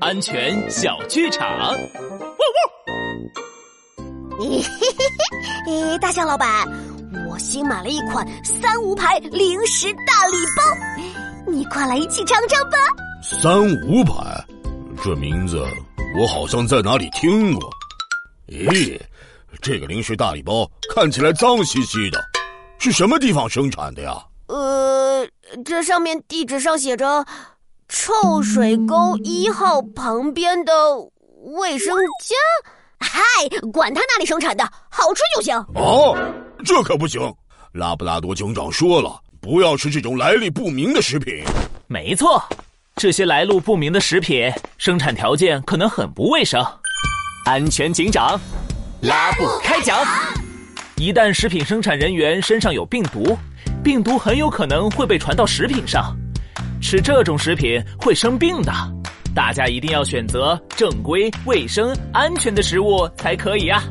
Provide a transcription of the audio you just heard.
安全小剧场。嘿嘿嘿，大象老板，我新买了一款三无牌零食大礼包，你快来一起尝尝吧。三无牌，这名字我好像在哪里听过。咦，这个零食大礼包看起来脏兮兮的，是什么地方生产的呀？呃，这上面地址上写着“臭水沟一号旁边的卫生间”。嗨，管他哪里生产的，好吃就行。哦，这可不行！拉布拉多警长说了，不要吃这种来历不明的食品。没错，这些来路不明的食品生产条件可能很不卫生。安全警长，拉布开讲。一旦食品生产人员身上有病毒。病毒很有可能会被传到食品上，吃这种食品会生病的。大家一定要选择正规、卫生、安全的食物才可以啊！